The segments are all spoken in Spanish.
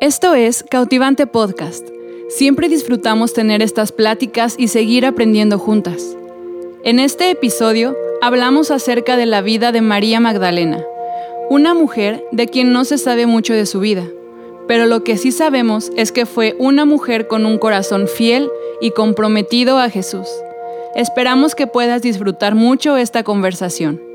Esto es Cautivante Podcast. Siempre disfrutamos tener estas pláticas y seguir aprendiendo juntas. En este episodio hablamos acerca de la vida de María Magdalena, una mujer de quien no se sabe mucho de su vida, pero lo que sí sabemos es que fue una mujer con un corazón fiel y comprometido a Jesús. Esperamos que puedas disfrutar mucho esta conversación.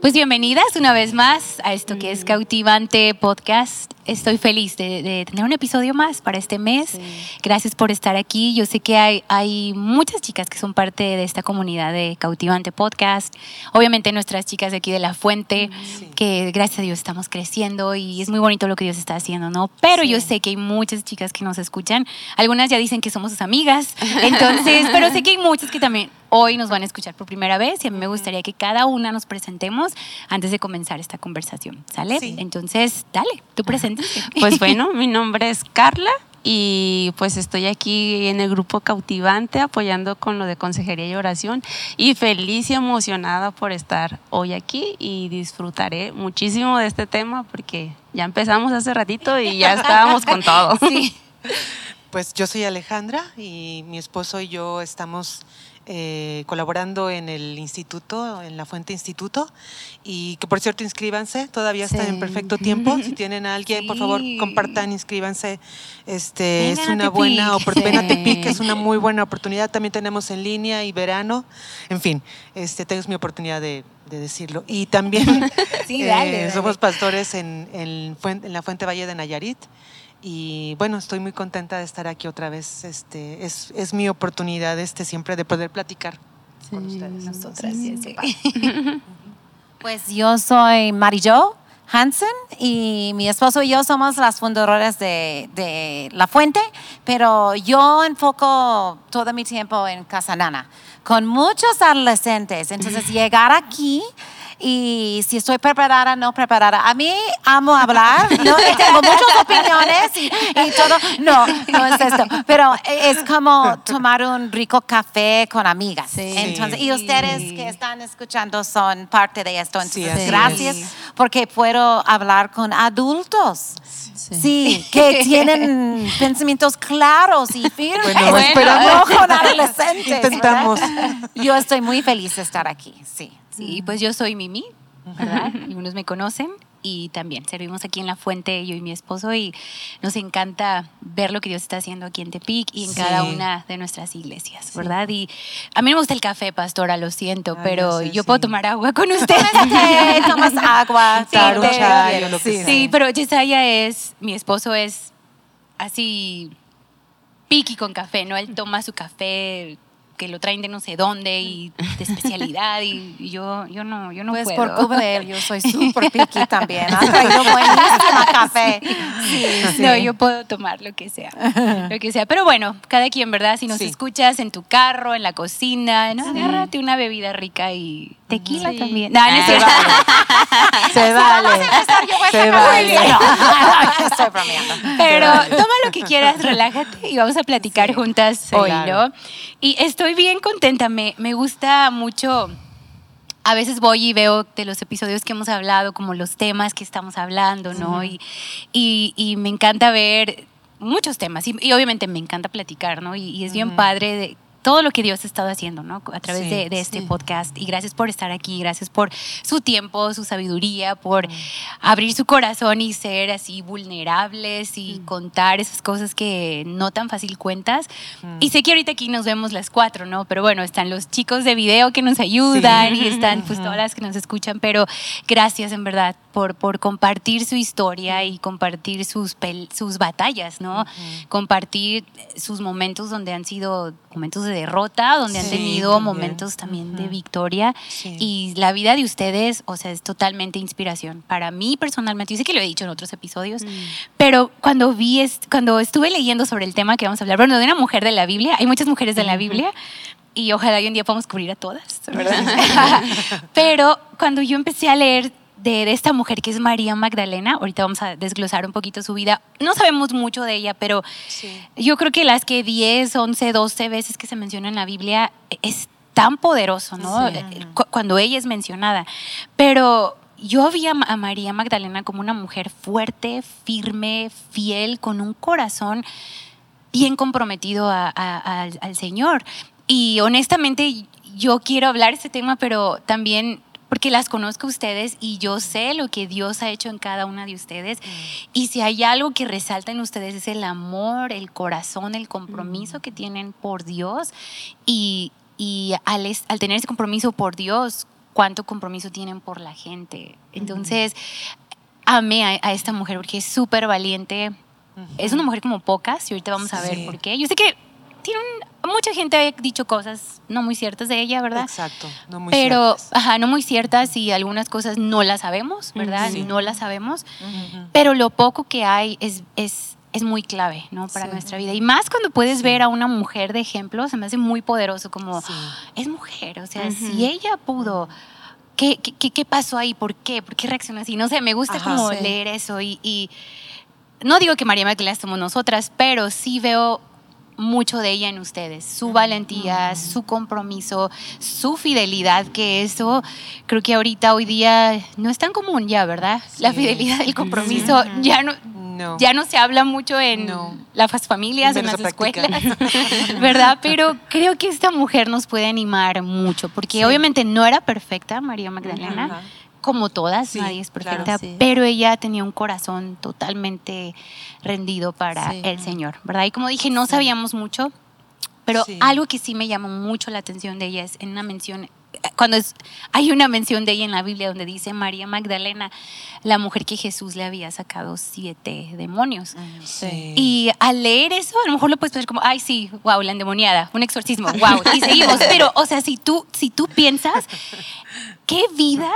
Pues bienvenidas una vez más a esto que es Cautivante Podcast. Estoy feliz de, tener un episodio más para este mes. Gracias por estar aquí. Yo sé que hay, hay muchas chicas que son parte de esta comunidad de Cautivante Podcast. Obviamente nuestras chicas de aquí de La Fuente, que gracias a Dios estamos creciendo y es muy bonito lo que Dios está haciendo, ¿no? Pero yo sé que hay muchas chicas que nos escuchan. Algunas ya dicen que somos sus amigas. Entonces, pero sé que hay muchas que también hoy nos van a escuchar por primera vez y a mí me gustaría que cada una nos presentemos antes de comenzar esta conversación, ¿sale? Entonces, dale, tú Pues bueno, mi nombre es Carla y pues estoy aquí en el grupo Cautivante apoyando con lo de consejería y oración y feliz y emocionada por estar hoy aquí y disfrutaré muchísimo de este tema porque ya empezamos hace ratito y ya estábamos con todo. Sí. Pues yo soy Alejandra y mi esposo y yo estamos eh, colaborando en el instituto, en la Fuente Instituto. Y que por cierto, inscríbanse, todavía está en perfecto tiempo. Si tienen a alguien, por favor, compartan, inscríbanse. Este, es una buena oportunidad. Tepic es una muy buena oportunidad. También tenemos en línea y verano. En fin, este, tengo mi oportunidad de, decirlo. Y también eh, somos pastores en, en, en la Fuente Valle de Nayarit. Y bueno, estoy muy contenta de estar aquí otra vez. Este, es, es mi oportunidad este, siempre de poder platicar con ustedes. Nosotras, Pues yo soy Marijo Hansen y mi esposo y yo somos las fundadoras de, de, La Fuente, pero yo enfoco todo mi tiempo en Casanana con muchos adolescentes. Entonces, llegar aquí y si estoy preparada, no preparada. A mí amo hablar, ¿no? tengo muchas opiniones y, todo. No, no es esto. Pero es como tomar un rico café con amigas. Entonces, y ustedes que están escuchando son parte de esto. Entonces, gracias porque puedo hablar con adultos. Sí. que tienen pensamientos claros y firmes. Bueno, esperamos con adolescentes. Intentamos. Yo estoy muy feliz de estar aquí, sí. Sí, pues yo soy Mimi, ¿verdad? Algunos me conocen y también servimos aquí en La Fuente, yo y mi esposo, y nos encanta ver lo que Dios está haciendo aquí en Tepic y en cada una de nuestras iglesias, ¿verdad? Y a mí me gusta el café, pastora, lo siento, pero yo puedo tomar agua con ustedes. tomas agua, sí, sí, pero Yesaya es, mi esposo es así piqui con café, ¿no? Él toma su café que lo traen de no sé dónde y de especialidad y, yo, yo no, yo no pues puedo. por él, yo soy súper piqui también. Ha traído buenísimo café. No, yo puedo tomar lo que sea, lo que sea. Pero bueno, cada quien, ¿verdad? Si nos escuchas en tu carro, en la cocina, ¿no? agárrate una bebida rica y tequila también. No. Se vale. Se vale. Estoy bromeando. Pero toma lo que quieras, relájate y vamos a platicar juntas hoy, ¿no? Y estoy bien contenta, me, me gusta mucho a veces voy y veo de los episodios que hemos hablado, como los temas que estamos hablando, ¿no? y, y, me encanta ver muchos temas y, obviamente me encanta platicar, ¿no? Y, es bien padre de, todo lo que Dios ha estado haciendo, ¿no? A través de, este podcast. Y gracias por estar aquí, gracias por su tiempo, su sabiduría, por mm. abrir su corazón y ser así vulnerables y mm. contar esas cosas que no tan fácil cuentas. Mm. Y sé que ahorita aquí nos vemos las cuatro, ¿no? Pero bueno, están los chicos de video que nos ayudan y están pues todas las que nos escuchan, pero gracias en verdad por, por compartir su historia y compartir sus, sus batallas, ¿no? Compartir sus momentos donde han sido momentos de derrota, donde han tenido momentos también de victoria. Y la vida de ustedes, o sea, es totalmente inspiración. Para mí personalmente, yo sé que lo he dicho en otros episodios, mm. pero cuando vi, cuando estuve leyendo sobre el tema que vamos a hablar, bueno, de una mujer de la Biblia, hay muchas mujeres de la Biblia, y ojalá hoy un día podamos cubrir a todas, ¿verdad? pero cuando yo empecé a leer de, esta mujer que es María Magdalena. Ahorita vamos a desglosar un poquito su vida. No sabemos mucho de ella, pero yo creo que las que 10, 11, 12 veces que se menciona en la Biblia es tan poderoso, ¿no? Cuando ella es mencionada. Pero yo vi a, María Magdalena como una mujer fuerte, firme, fiel, con un corazón bien comprometido a- a- al, al Señor. Y honestamente yo quiero hablar de este tema, pero también porque las conozco a ustedes y yo sé lo que Dios ha hecho en cada una de ustedes. Y si hay algo que resalta en ustedes es el amor, el corazón, el compromiso que tienen por Dios. Y, y al, es- al tener ese compromiso por Dios, cuánto compromiso tienen por la gente. Entonces, amé a, a esta mujer porque es súper valiente. Es una mujer como pocas y ahorita vamos a ver por qué. Yo sé que tiene un- mucha gente ha dicho cosas no muy ciertas de ella, ¿verdad? Exacto, no muy Pero, ciertas. ajá, no muy ciertas y algunas cosas no las sabemos, ¿verdad? Sí. No las sabemos. Pero lo poco que hay es, es, es muy clave, ¿no? Para Sí. nuestra vida. Y más cuando puedes ver a una mujer de ejemplo, se me hace muy poderoso como, es mujer, o sea, si ella pudo, ¿qué, qué, qué- pasó ahí? ¿Por qué? ¿Por qué reaccionó así? No sé, me gusta Ajá, como leer eso y, y no digo que María Magdalena somos nosotras, pero sí veo mucho de ella en ustedes, su valentía, su compromiso, su fidelidad, que eso creo que ahorita, hoy día, no es tan común ya, ¿verdad? La fidelidad, el compromiso, ya no, No. ya no se habla mucho en No. las familias, en las escuelas, ¿verdad? Pero creo que esta mujer nos puede animar mucho, porque Sí. obviamente no era perfecta, María Magdalena. Como todas, Sí, nadie es claro. perfecta, Sí. pero ella tenía un corazón totalmente rendido para Sí. el Señor, ¿verdad? Y como dije, no sabíamos mucho, pero Sí. algo que sí me llamó mucho la atención de ella es en una mención, cuando es, hay una mención de ella en la Biblia donde dice María Magdalena, la mujer que Jesús le había sacado siete demonios. Sí. Y al leer eso, a lo mejor lo puedes pensar como, ay, sí, wow, la endemoniada, un exorcismo, wow, y seguimos. Pero, o sea, si tú, si tú piensas, ¿qué vida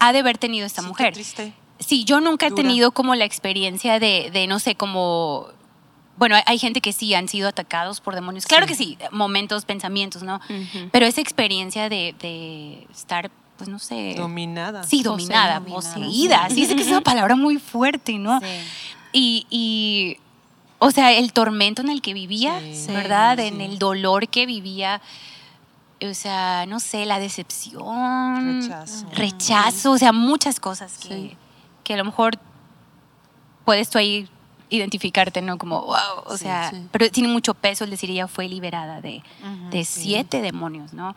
ha de haber tenido esta Sí, qué mujer? triste. Sí, yo nunca he Dura. tenido como la experiencia de, de, no sé, como... Bueno, hay, hay gente que sí han sido atacados por demonios. Claro Sí. que sí, momentos, pensamientos, ¿no? Pero esa experiencia de, de estar, pues no sé... Dominada. Sí, dominada, Poseída. poseída. Sí, es que es una palabra muy fuerte, ¿no? Sí. Y, y, o sea, el tormento en el que vivía, Sí, ¿verdad? sí. En el dolor que vivía, o sea, no sé, la decepción, Rechazo. rechazo, o sea, muchas cosas que, Sí. que a lo mejor puedes tú ahí identificarte, ¿no? Como, wow, o Sí, sea, sí. pero tiene mucho peso el decir ella fue liberada de, de siete demonios, ¿no?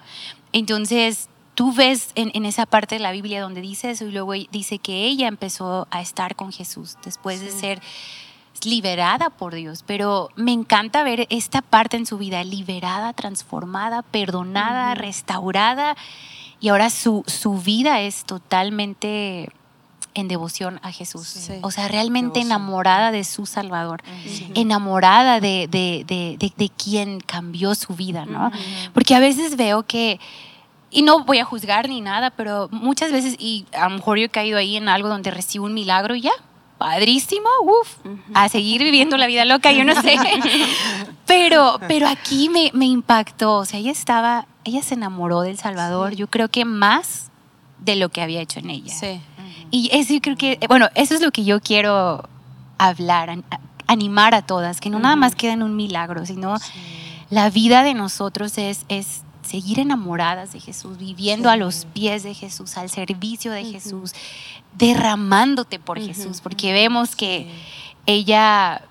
Entonces, tú ves en, en esa parte de la Biblia donde dice eso y luego dice que ella empezó a estar con Jesús después de ser liberada por Dios, pero me encanta ver esta parte en su vida, liberada, transformada, perdonada, restaurada, y ahora su, su vida es totalmente en devoción a Jesús. Sí. O sea, realmente Devoción. enamorada de su Salvador, enamorada de, de, de, de, quien cambió su vida, ¿no? Porque a veces veo que, y no voy a juzgar ni nada, pero muchas veces, y a lo mejor yo he caído ahí en algo donde recibo un milagro y ya, padrísimo, uff, a seguir viviendo la vida loca, yo no sé. pero, pero aquí me, me impactó, o sea, ella estaba, ella se enamoró del Salvador, yo creo que más de lo que había hecho en ella. Sí. Y eso yo creo que, bueno, eso es lo que yo quiero hablar, an- animar a todas, que no nada más queda en un milagro, sino la vida de nosotros es, es seguir enamoradas de Jesús, viviendo a los pies de Jesús, al servicio de Jesús, derramándote por. Jesús, porque vemos que ella,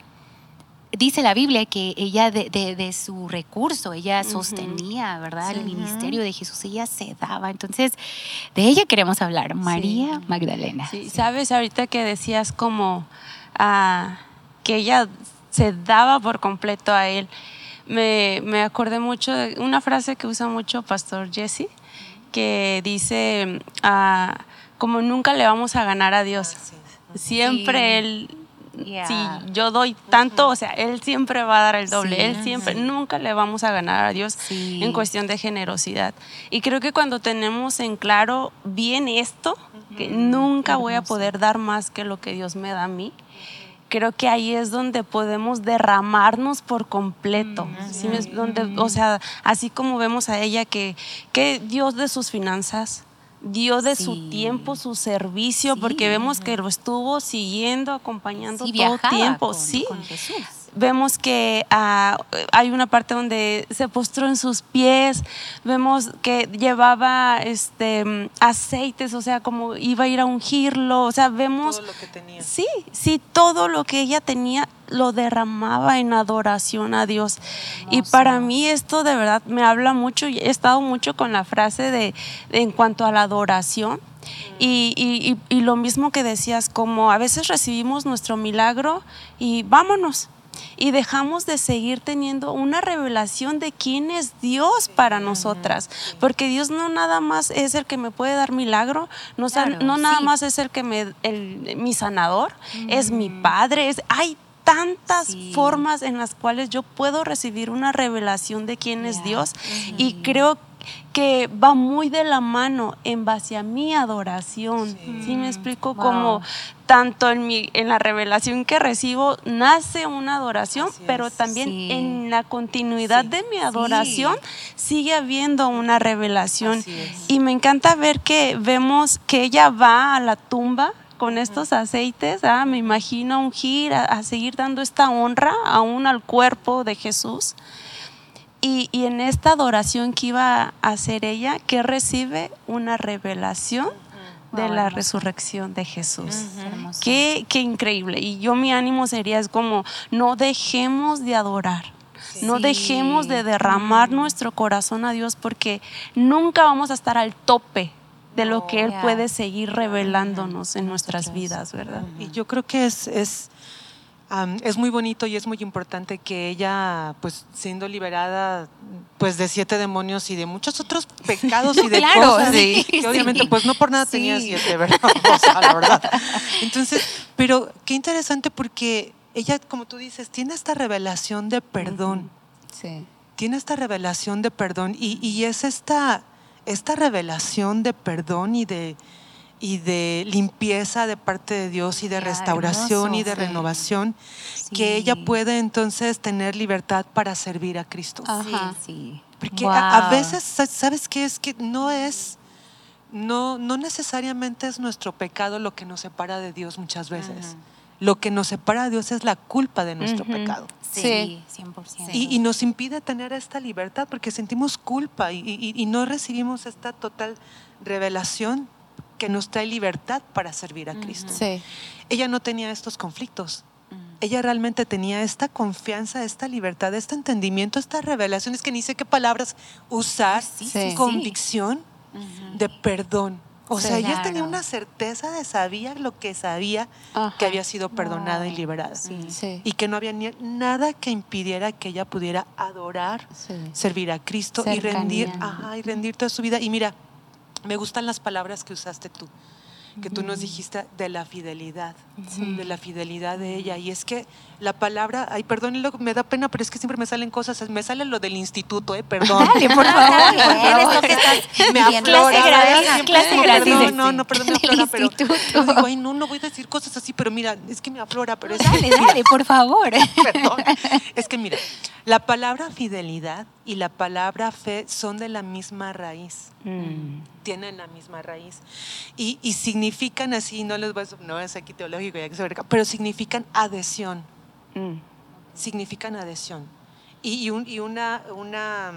dice la Biblia que ella de, de- de su recurso, ella sostenía, ¿verdad? El ministerio de Jesús, ella se daba. Entonces, de ella queremos hablar, María Magdalena. Sí, sabes, ahorita que decías como ah, que ella se daba por completo a él, me, me acordé mucho de una frase que usa mucho Pastor Jesse, que dice, ah, como nunca le vamos a ganar a Dios. Siempre Sí. él, Yeah. si yo doy tanto, o sea, él siempre va a dar el doble, Sí. él siempre, nunca le vamos a ganar a Dios Sí. en cuestión de generosidad. Y creo que cuando tenemos en claro bien esto, que nunca voy a poder dar más que lo que Dios me da a mí, creo que ahí es donde podemos derramarnos por completo. ¿sí me- donde, o sea, así como vemos a ella que, que Dios de sus finanzas, Dios de Sí. su tiempo, su servicio, Sí. porque vemos que lo estuvo siguiendo, acompañando Sí, todo viajaba tiempo. con- sí, con Jesús. Vemos que ah, hay una parte donde se postró en sus pies, vemos que llevaba este aceites, o sea, como iba a ir a ungirlo, o sea, vemos Todo lo que tenía. Sí, sí, todo lo que ella tenía lo derramaba en adoración a Dios. Y para mí esto de verdad me habla mucho, he estado mucho con la frase de, de en cuanto a la adoración. Y, y- y- y lo mismo que decías, como a veces recibimos nuestro milagro y vámonos. Y dejamos de seguir teniendo una revelación de quién es Dios para nosotras. Porque Dios no nada más es el que me puede dar milagro, no, Claro, no nada más es el que me, el, mi sanador, es mi padre, es, hay tantas Sí. formas en las cuales yo puedo recibir una revelación de quién es. Dios. Y creo que va muy de la mano en base a mi adoración. Sí, me explico Wow. como tanto en mi en la revelación que recibo nace una adoración, Así pero es. también Sí. en la continuidad Sí. de mi adoración sigue habiendo una revelación. Y me encanta ver que vemos que ella va a la tumba con estos aceites, ah, me imagino a ungir, a, a seguir dando esta honra aún al cuerpo de Jesús. Y, y en esta adoración que iba a hacer ella, que recibe una revelación de Wow, la hermoso. resurrección de Jesús. Hermoso. Qué, qué increíble. Y yo mi ánimo sería es como, no dejemos de adorar. No dejemos de derramar nuestro corazón a Dios porque nunca vamos a estar al tope de lo que Él puede seguir revelándonos en nuestras vidas, ¿verdad? Y yo creo que es, es, es muy bonito y es muy importante que ella, pues siendo liberada pues de siete demonios y de muchos otros pecados y de claro, cosas, sí, que obviamente pues no por nada tenía siete, ¿verdad? O sea, la verdad. Entonces, pero qué interesante porque ella, como tú dices, tiene esta revelación de perdón Sí. tiene esta revelación de perdón y, y es esta, esta revelación de perdón y de, y de limpieza de parte de Dios y de restauración y hermoso, de sí. renovación Sí. que ella puede entonces tener libertad para servir a Cristo. Ajá. Sí, sí. Porque a, a Wow. veces, sa- ¿sabes qué? Es que no es, no, no necesariamente es nuestro pecado lo que nos separa de Dios muchas veces. Lo que nos separa de Dios es la culpa de nuestro Ujú. pecado. Sí, 100%. Y, y nos impide tener esta libertad porque sentimos culpa y, y- y no recibimos esta total revelación que nos trae libertad para servir a Cristo. Sí. Ella no tenía estos conflictos. Mm. Ella realmente tenía esta confianza, esta libertad, este entendimiento, esta revelación. Es que ni sé qué palabras usar. Sí. Convicción de perdón. O Sí. sea, ella tenía una certeza de sabía lo que sabía Ajá. que había sido perdonada y liberada. Sí. Sí. Y que no había ni- nada que impidiera que ella pudiera adorar Sí. servir a Cristo y rendir, ajá, y rendir toda su vida. Y mira, me gustan las palabras que usaste tú, que tú nos dijiste de la fidelidad, de la fidelidad de ella. Y es que la palabra, ay, perdón, me da pena, pero es que siempre me salen cosas, me sale lo del instituto, eh, perdón. Dale, por favor. Me aflora, Clase clase gratis, sí. No, no, perdón, me aflora, pero yo digo, ay, no, no voy a decir cosas así, pero mira, es que me aflora, pero es que, Dale, dale, por favor. perdón. Es que mira, la palabra fidelidad y la palabra fe son de la misma raíz Mm. Tienen la misma raíz y, y significan así, no les voy a, no es aquí teológico, ya que se verga, pero significan adhesión, Mm. significan adhesión. Y, y un- y una, una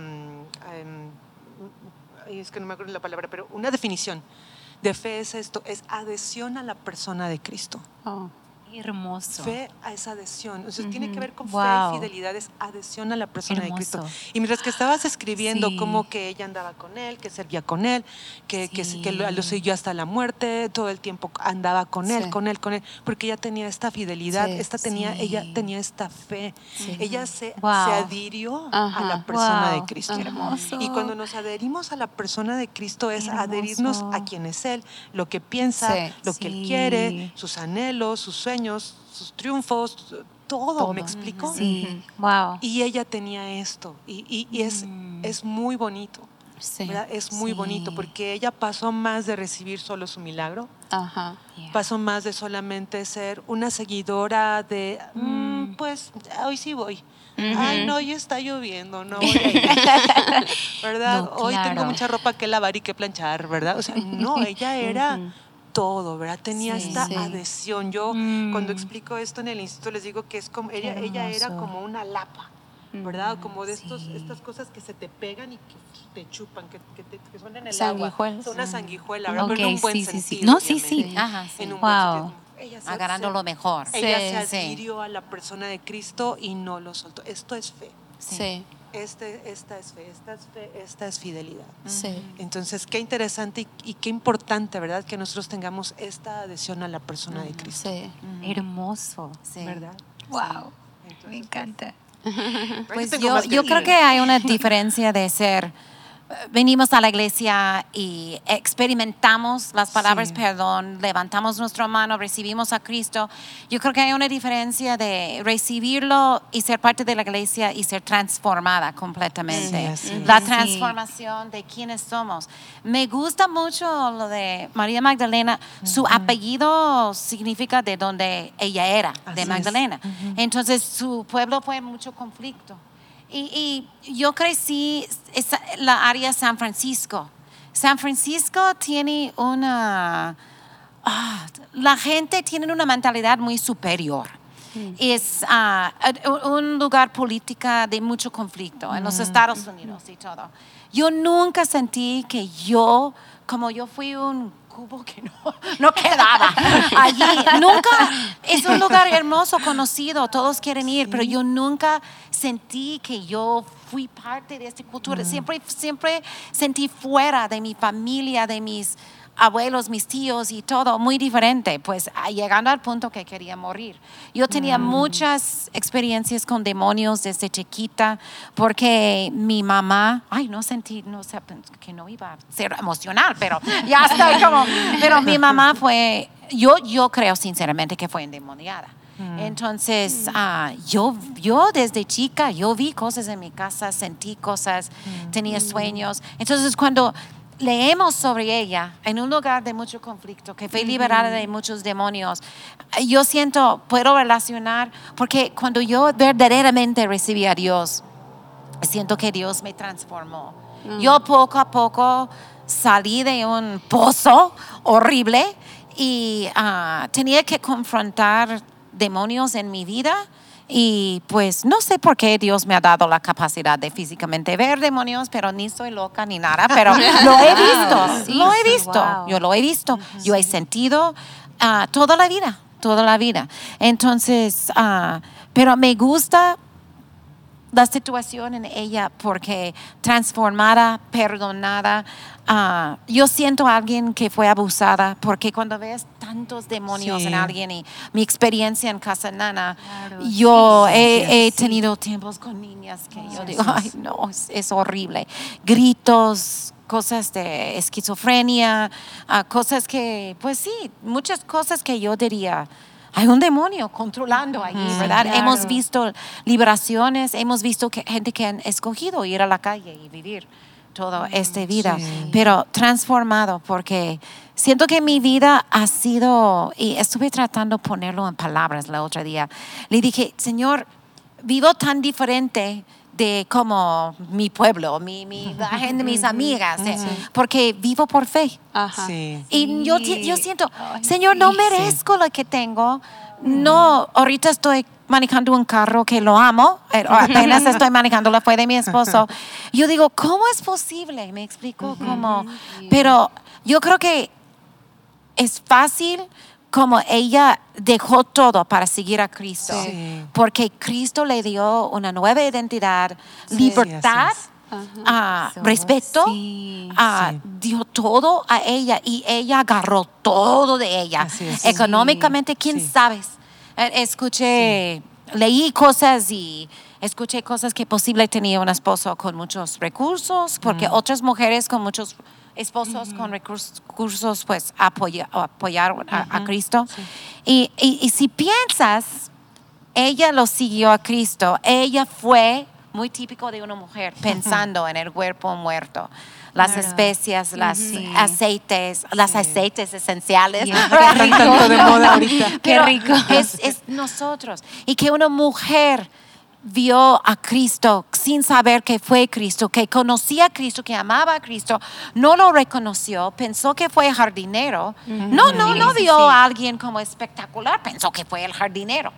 ay, es que no me acuerdo la palabra, pero una definición de fe es esto, es adhesión a la persona de Cristo. Oh. Hermoso. Fe a esa adhesión. O sea, tiene que ver con fe Wow. y fidelidad, es adhesión a la persona Hermoso. de Cristo. Y mientras que estabas escribiendo Sí. como que ella andaba con él, que servía con él, que, que, Sí. que lo, lo siguió hasta la muerte, todo el tiempo andaba con él, Sí. con él, con él, porque ella tenía esta fidelidad, esta tenía, ella tenía esta fe. Ella se, Wow. se adhirió a Ajá. la persona de Wow. Cristo. Ajá. Hermoso. Y cuando nos adherimos a la persona de Cristo es Hermoso. adherirnos a quien es Él, lo que piensa, lo que Él quiere, sus anhelos, sus sueños, sus triunfos, todo, Todo. ¿me explico? Sí. Wow. Y ella tenía esto, y, y- y es, Mm. es muy bonito, Sí. ¿verdad? Es muy Sí. bonito porque ella pasó más de recibir solo su milagro, Ajá. Yeah. pasó más de solamente ser una seguidora de, "Mm, Mm. pues hoy sí voy. Ujú. Ay, no, hoy está lloviendo, no voy a ir. ¿Verdad? No, Hoy tengo claro. mucha ropa que lavar y que planchar, ¿verdad? O sea, no, ella era Ujú. Todo, ¿verdad? Tenía Sí. esta Sí. adhesión. Yo Mm. cuando explico esto en el instituto les digo que es como, ella, ella era como una lapa, ¿verdad? Como de estos, Sí. estas cosas que se te pegan y que te chupan, que, que, te- que son en el agua. Son una sanguijuela, ¿verdad? Pero en un buen sí, sí, sí. sentido. No, sí, sí. Ajá, sí. En un Wow. buen sentido. Ella se- Agarrando se- lo mejor. Ella Sí, se sí. adhirió a la persona de Cristo y no lo soltó. Esto es fe. Sí. Este, esta es fe, esta es fe, esta es fidelidad. Sí. Entonces, qué interesante y, y qué importante, ¿verdad? Que nosotros tengamos esta adhesión a la persona de Cristo. Sí. Hermoso. Sí. ¿Verdad? Wow. Entonces, Me encanta. Pues yo, yo creo que hay una diferencia de ser, venimos a la iglesia y experimentamos las palabras Sí. perdón, levantamos nuestra mano, recibimos a Cristo. Yo creo que hay una diferencia de recibirlo y ser parte de la iglesia y ser transformada completamente. Sí, la transformación de quiénes somos. Me gusta mucho lo de María Magdalena. Su apellido significa de donde ella era, Así de. Magdalena. Entonces su pueblo fue mucho conflicto. Y, y yo crecí esa, la área San Francisco. San Francisco tiene una... ah, la gente tiene una mentalidad muy superior. Es ah, un lugar política de mucho conflicto en los Estados Unidos y todo. Yo nunca sentí que yo, como yo fui un cubo que no, no quedaba allí. Nunca, es un lugar hermoso, conocido, todos quieren ir, pero yo nunca sentí que yo fui parte de esta cultura. Siempre, siempre sentí fuera de mi familia, de mis abuelos, mis tíos y todo, muy diferente, pues ah, llegando al punto que quería morir. Yo tenía muchas experiencias con demonios desde chiquita, porque mi mamá, ay, no sentí, no sé, que no iba a ser emocional, pero ya estoy como, pero mi mamá fue, yo, yo creo sinceramente que fue endemoniada. Entonces, ah, yo, yo desde chica, yo vi cosas en mi casa, sentí cosas, tenía sueños. Entonces, cuando leemos sobre ella en un lugar de mucho conflicto, que fue liberada de muchos demonios, yo siento, puedo relacionar, porque cuando yo verdaderamente recibí a Dios, siento que Dios me transformó. Yo poco a poco salí de un pozo horrible y ah, tenía que confrontar demonios en mi vida. Y pues no sé por qué Dios me ha dado la capacidad de físicamente ver demonios, pero ni soy loca ni nada, pero lo he visto, Sí, lo he visto, wow. yo lo he visto, yo he sentido ah, toda la vida, toda la vida. Entonces, ah, pero me gusta la situación en ella porque transformada, perdonada. Ah, yo siento a alguien que fue abusada porque cuando ves tantos demonios Sí. en alguien y mi experiencia en Casa Nana, Claro, yo sí, he, sí, he sí. tenido tiempos con niñas que yo digo, ay no, es, es horrible. Gritos, cosas de esquizofrenia, ah, cosas que, pues sí, muchas cosas que yo diría, hay un demonio controlando allí, ¿verdad? claro. Hemos visto liberaciones, hemos visto que, gente que han escogido ir a la calle y vivir toda esta vida, sí. pero transformado porque siento que mi vida ha sido, y estuve tratando de ponerlo en palabras el otro día, le dije, Señor, vivo tan diferente de como mi pueblo, mi, mi, la gente, mis amigas, eh, porque vivo por fe. Ajá. Sí. Y yo, yo siento, Señor, no sí. merezco lo que tengo. No, ahorita estoy manejando un carro que lo amo, apenas estoy manejando, la fue de mi esposo. Yo digo, ¿cómo es posible? Me explico cómo. Pero yo creo que es fácil como ella dejó todo para seguir a Cristo, Sí. porque Cristo le dio una nueva identidad, Sí, libertad, Eso, respeto, sí, sí. dio todo a ella y ella agarró todo de ella. Económicamente, quién Sí. sabes. Eh, Escuché, leí cosas y escuché cosas que posible tenía un esposo con muchos recursos, porque otras mujeres con muchos esposos con recursos, pues apoya- apoyaron a, a Cristo. Y, y- y si piensas, ella lo siguió a Cristo, ella fue muy típico de una mujer, pensando en el cuerpo muerto. Las Claro. especias, las Sí. aceites, las aceites esenciales. Sí, Qué tanto de moda ahorita. Qué Pero rico. Es, es nosotros. Y que una mujer vio a Cristo sin saber que fue Cristo, que conocía a Cristo, que amaba a Cristo, no lo reconoció, pensó que fue jardinero. No, no, no vio a alguien como espectacular, pensó que fue el jardinero.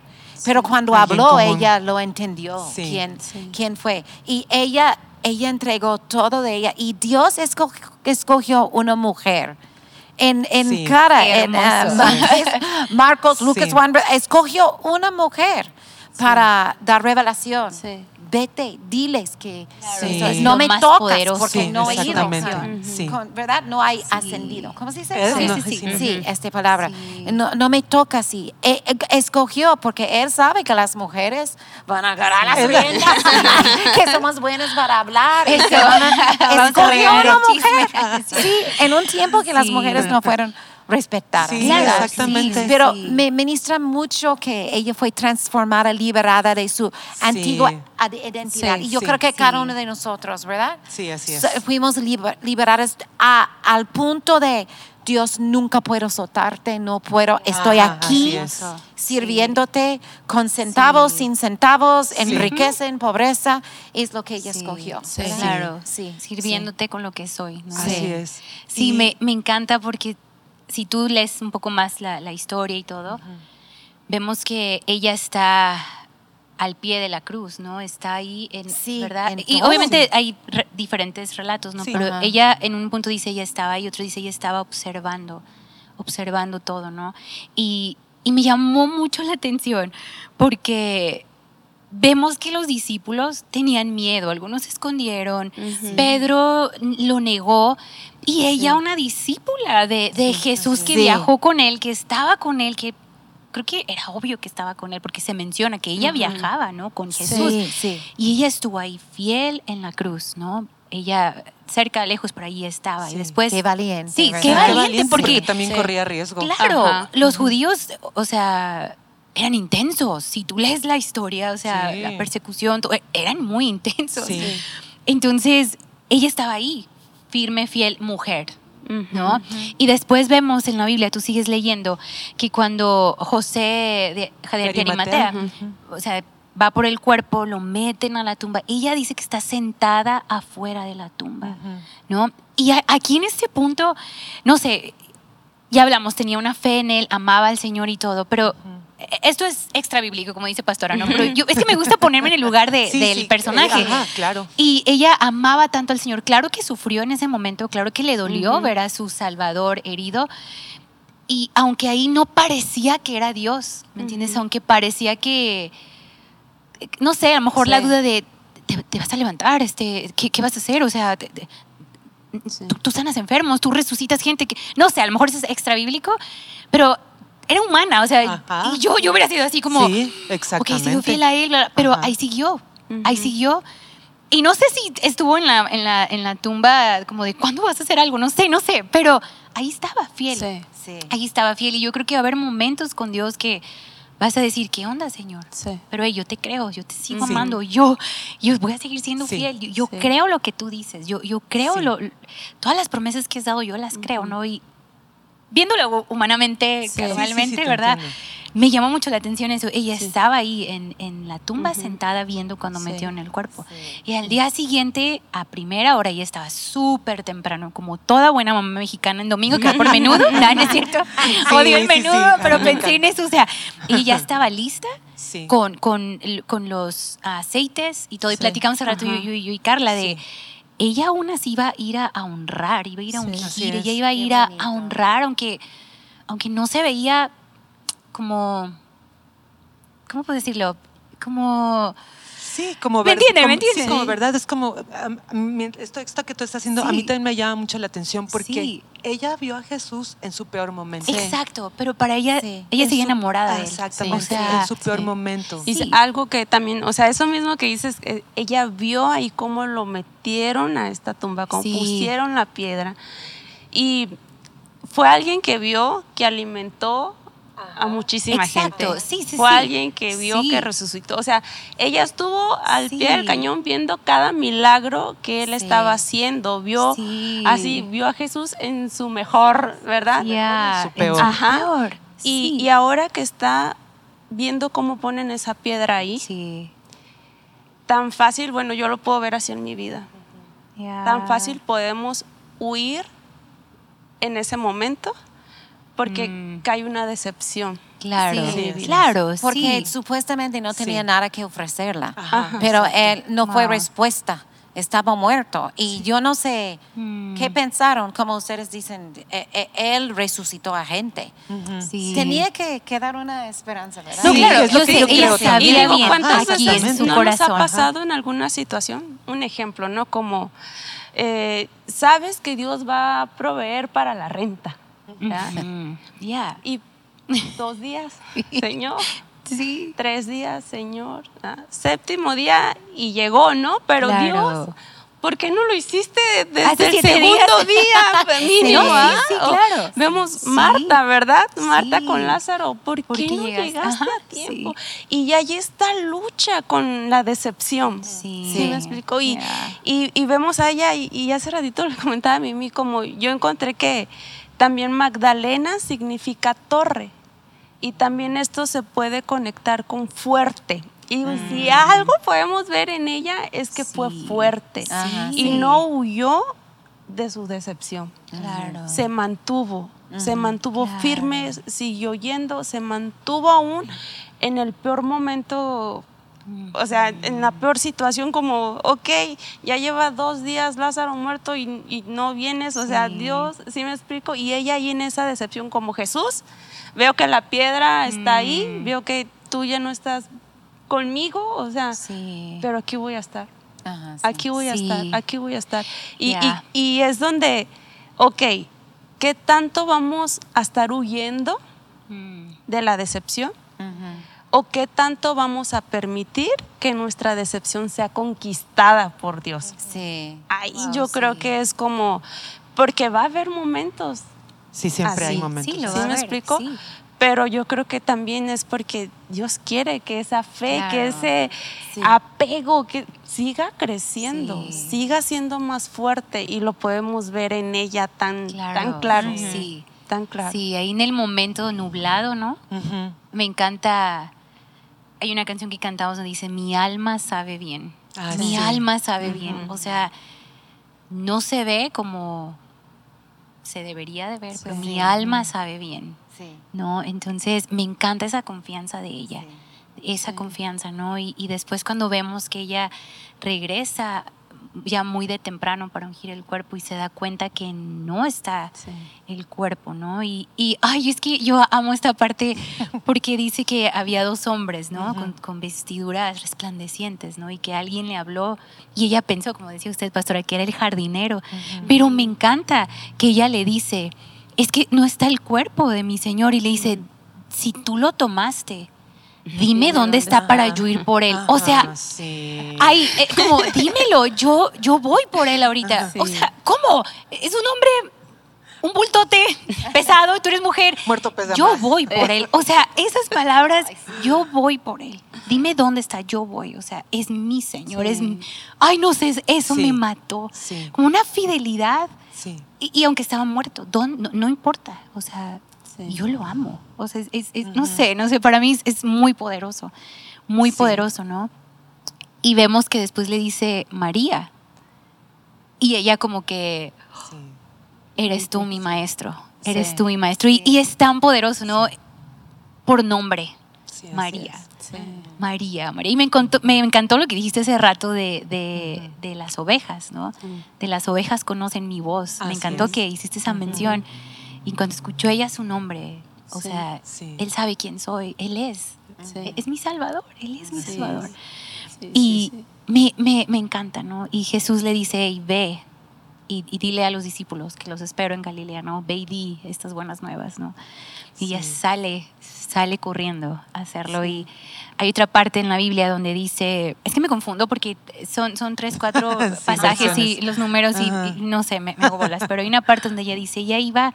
Pero cuando habló, ella lo entendió Sí. quién, quién fue. Y ella, ella entregó todo de ella. Y Dios esco- escogió una mujer. En, en Sí. Qué en, ah, Marcos, Lucas, Sí. Juan, escogió una mujer para dar revelación. Sí. Vete, diles que es- no me tocas poderoso. porque Sí, no he ido. Con- Sí. con- ¿Verdad? No hay ascendido. ¿Cómo se dice? Sí, no, sí, sí, sí. sí, esta palabra. Sí. No, no me toca así. E- e- escogió porque él sabe que las mujeres van a agarrar las riendas, que somos buenas para hablar. y que van a- Vamos a escogió una mujer. Sí, en un tiempo que las mujeres no fueron respetadas. Sí, ¿verdad? exactamente. Pero Sí. me ministra mucho que ella fue transformada, liberada de su antigua ad- identidad. Sí, y yo sí, creo que sí. cada uno de nosotros, ¿verdad? Sí, así es. Fuimos liber- liberados a- al punto de Dios nunca puedo soltarte, no puedo, estoy Ajá, aquí sirviéndote con centavos, Sí. sin centavos, en riqueza, en pobreza, es lo que ella Sí, escogió. sí. Claro, Sí, sirviéndote con lo que soy. ¿no? Sí. Así es. Sí, Y- me, me encanta porque si tú lees un poco más la, la historia y todo, vemos que ella está al pie de la cruz, ¿no? Está ahí, en, Sí, ¿verdad? en y obviamente hay re- diferentes relatos, ¿no? Sí. Pero Ajá. ella en un punto dice ella estaba y otro dice ella estaba observando, observando todo, ¿no? Y, y me llamó mucho la atención porque vemos que los discípulos tenían miedo, algunos se escondieron, Pedro lo negó y ella, una discípula de, de Jesús que Sí. viajó con él, que estaba con él, que creo que era obvio que estaba con él porque se menciona que ella viajaba, ¿no? Con Jesús. Sí, sí. Y ella estuvo ahí fiel en la cruz, ¿no? Ella cerca, lejos, por ahí estaba. Sí. Y después... Qué valiente. Sí, qué Qué valiente, porque, también Sí. corría riesgo. claro, Ajá. los judíos, o sea, eran intensos. Si tú lees la historia, o sea, Sí. la persecución, todo, eran muy intensos. Sí. Entonces, ella estaba ahí, firme, fiel, mujer. ¿no? Y después vemos en la Biblia, tú sigues leyendo, que cuando José de, o sea, va por el cuerpo, lo meten a la tumba, ella dice que está sentada afuera de la tumba, ¿no? Y a- aquí en este punto, no sé, ya hablamos, tenía una fe en él, amaba al Señor y todo, pero esto es extra bíblico, como dice Pastora, ¿no? Pero yo, es que me gusta ponerme en el lugar de- Sí, del sí, personaje. ajá, claro. Y ella amaba tanto al Señor. Claro que sufrió en ese momento, claro que le dolió ver a su Salvador herido. Y aunque ahí no parecía que era Dios, ¿me entiendes? Aunque parecía que, no sé, a lo mejor la Sí. duda de, ¿te, te vas a levantar? Este, ¿qué, qué vas a hacer? O sea, te- te- tú, tú sanas enfermos, tú resucitas gente. Que, no sé, a lo mejor eso es extra bíblico, pero era humana. O sea, Ajá. y yo, yo hubiera sido así como, Sí, Ok, exactamente. sigo fiel a él, pero Ajá. ahí siguió, ahí siguió. Y no sé si estuvo en la, en, la, en la tumba como de, ¿cuándo vas a hacer algo? No sé, no sé, pero ahí estaba fiel. Sí. Sí. Ahí estaba fiel. Y yo creo que va a haber momentos con Dios que vas a decir, ¿qué onda, Señor? Sí. Pero hey, yo te creo, yo te sigo Sí. amando, yo, yo voy a seguir siendo Sí. fiel. Yo, yo Sí. creo lo que tú dices, yo, yo creo Sí. lo, todas las promesas que has dado, yo las creo, ¿no? Y viéndolo humanamente, Sí. carnalmente, Sí, sí, sí, te ¿verdad? entiendo. Me llamó mucho la atención eso. Ella estaba ahí en, en la tumba sentada viendo cuando metió en el cuerpo. Y al día siguiente, a primera hora, ella estaba súper temprano, como toda buena mamá mexicana en domingo, que por menudo. No, no es cierto. Odio el menudo, pero pensé en eso. O sea, y ya estaba lista con, con, con los aceites y todo. Y platicamos hace rato yo, yo y Carla de. Ella aún así iba a ir a, a honrar, iba a ir a ungir, ella iba a ir a, a honrar, aunque, aunque no se veía como. ¿Cómo puedo decirlo? Como. Sí, como ¿Me ver- entiende? como- ¿Me entiende? Sí, como Sí. verdad, es como esto, esto que tú estás haciendo, a mí también me llama mucho la atención porque Sí. ella vio a Jesús en su peor momento. Exacto, pero para ella, Sí. ella En sigue su- enamorada de él. Exactamente, O sea, en su peor sí. momento. Y algo que también, o sea, eso mismo que dices, eh, ella vio ahí cómo lo metieron a esta tumba, cómo Sí. pusieron la piedra. Y fue alguien que vio, que alimentó a muchísima Exacto, gente. sí, sí, Fue sí. alguien que vio, Sí. que resucitó. O sea, ella estuvo al Sí. pie del cañón viendo cada milagro que él Sí. estaba haciendo. Vio Sí. así, vio a Jesús en su mejor, ¿verdad? ya, su en peor. Ajá. peor. Y, Sí. y ahora que está viendo cómo ponen esa piedra ahí, Sí. tan fácil, bueno, yo lo puedo ver así en mi vida. Yeah. Tan fácil podemos huir en ese momento porque Mm. cae una decepción. Claro, Sí. claro, Porque sí. supuestamente no tenía Sí. nada que ofrecerla. Ajá, pero él no fue Wow. respuesta. Estaba muerto. Y yo no sé Mm. qué pensaron, como ustedes dicen, eh, eh, él resucitó a gente. Sí. Tenía que, que dar una esperanza, ¿verdad? No, Sí, claro, es lo yo que yo creo sabía bien ¿cuántas aquí veces en su no corazón. nos ha pasado en alguna situación? Un ejemplo, ¿no? Como eh, sabes que Dios va a proveer para la renta. ¿Ya? Mm, yeah. Y dos días, Señor. Sí. Tres días, Señor. Séptimo día y llegó, ¿no? Pero Claro. Dios, ¿por qué no lo hiciste desde el segundo días. día mínimo? Sí, ah? sí, claro. Vemos. Marta, ¿verdad? Marta Sí. con Lázaro. ¿Por, ¿Por qué qué no llegaste? a tiempo? Y hay esta lucha con la decepción. Sí. ¿Sí me explico? Y, Yeah. y, y vemos a ella, y, y hace ratito le comentaba a Mimi, como yo encontré que también Magdalena significa torre. Y también esto se puede conectar con fuerte. Y si algo podemos ver en ella es que fue fuerte. Ajá, y sí. no huyó de su decepción. Claro. Se mantuvo, se mantuvo Claro. firme, siguió yendo, se mantuvo aún en el peor momento o sea, en la peor situación como, ok, ya lleva dos días Lázaro muerto y, y no vienes, o sea, Sí. Dios, ¿sí me explico? Y ella ahí en esa decepción como Jesús, veo que la piedra está ahí, Mm. veo que tú ya no estás conmigo, o sea, Sí. pero aquí voy a estar, Ajá, sí. aquí voy a estar, aquí voy a estar. Y, y- y es donde, ok, ¿qué tanto vamos a estar huyendo Mm. de la decepción? Ujú. ¿O qué tanto vamos a permitir que nuestra decepción sea conquistada por Dios? Sí. Ahí Wow, yo creo que es como, porque va a haber momentos, Sí, siempre Así, hay momentos. Sí, lo ¿sí va a me ver, explico? sí. Pero yo creo que también es porque Dios quiere que esa fe, que ese Sí. apego, que siga creciendo, Sí. siga siendo más fuerte y lo podemos ver en ella tan Claro. tan claro. Sí. Tan claro. Sí, ahí en el momento nublado, ¿no? Me encanta. Hay una canción que cantamos donde dice: Mi alma sabe bien. Ah, Mi sí. alma sabe bien. O sea, no se ve como se debería de ver, pero Sí. mi alma sabe bien. Sí. ¿no? Entonces me encanta esa confianza de ella, esa confianza, ¿no? Y, y después cuando vemos que ella regresa ya muy de temprano para ungir el cuerpo y se da cuenta que no está Sí. el cuerpo, ¿no? Y, y, ay, es que yo amo esta parte porque dice que había dos hombres, ¿no? con, con vestiduras resplandecientes, ¿no? Y que alguien le habló y ella pensó, como decía usted, pastora, que era el jardinero. Pero me encanta que ella le dice, es que no está el cuerpo de mi Señor. Y le dice, si tú lo tomaste, dime dónde está para yo ir por él. O sea, sí. Ay, eh, como, dímelo, yo, yo voy por él ahorita. Sí. O sea, ¿cómo? Es un hombre, un bultote pesado, tú eres mujer. Muerto pesa Yo voy por él. O sea, esas palabras, yo voy por él. Dime dónde está, yo voy. O sea, es mi Señor. Es mi- Ay, no sé, eso Sí. me mató. Sí. Como una fidelidad. Sí. Y, y aunque estaba muerto, don- no, no importa. O sea, Sí. yo lo amo. O sea, es, es- es- no sé, no sé, para mí es, muy poderoso. Muy Sí. poderoso, ¿no? Y vemos que después le dice María. Y ella como que, sí. eres tú mi maestro, eres tú mi maestro. Y, y es tan poderoso, ¿no? Por nombre, María. María, María. Y me encantó, me encantó lo que dijiste hace rato de, de- de las ovejas, ¿no? De las ovejas conocen mi voz. me Así encantó es. que hiciste esa mención. Y cuando escuchó ella su nombre, o Sí, sea, sí. él sabe quién soy, él es. Sí. Es mi salvador, él es mi salvador. Y. Me, me, me encanta, ¿no? Y Jesús le dice, "Ey, ve y, y dile a los discípulos que los espero en Galilea, ¿no? Ve y di estas buenas nuevas, ¿no? Y ella sale, sale corriendo a hacerlo. Y hay otra parte en la Biblia donde dice, es que me confundo porque son, son tres, cuatro pasajes y los números y, y no sé, me, me hago bolas. Pero hay una parte donde ella dice, ella iba